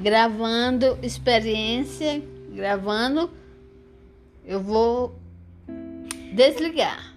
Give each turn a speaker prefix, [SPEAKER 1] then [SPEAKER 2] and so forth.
[SPEAKER 1] gravando experiência, gravando. Eu vou desligar.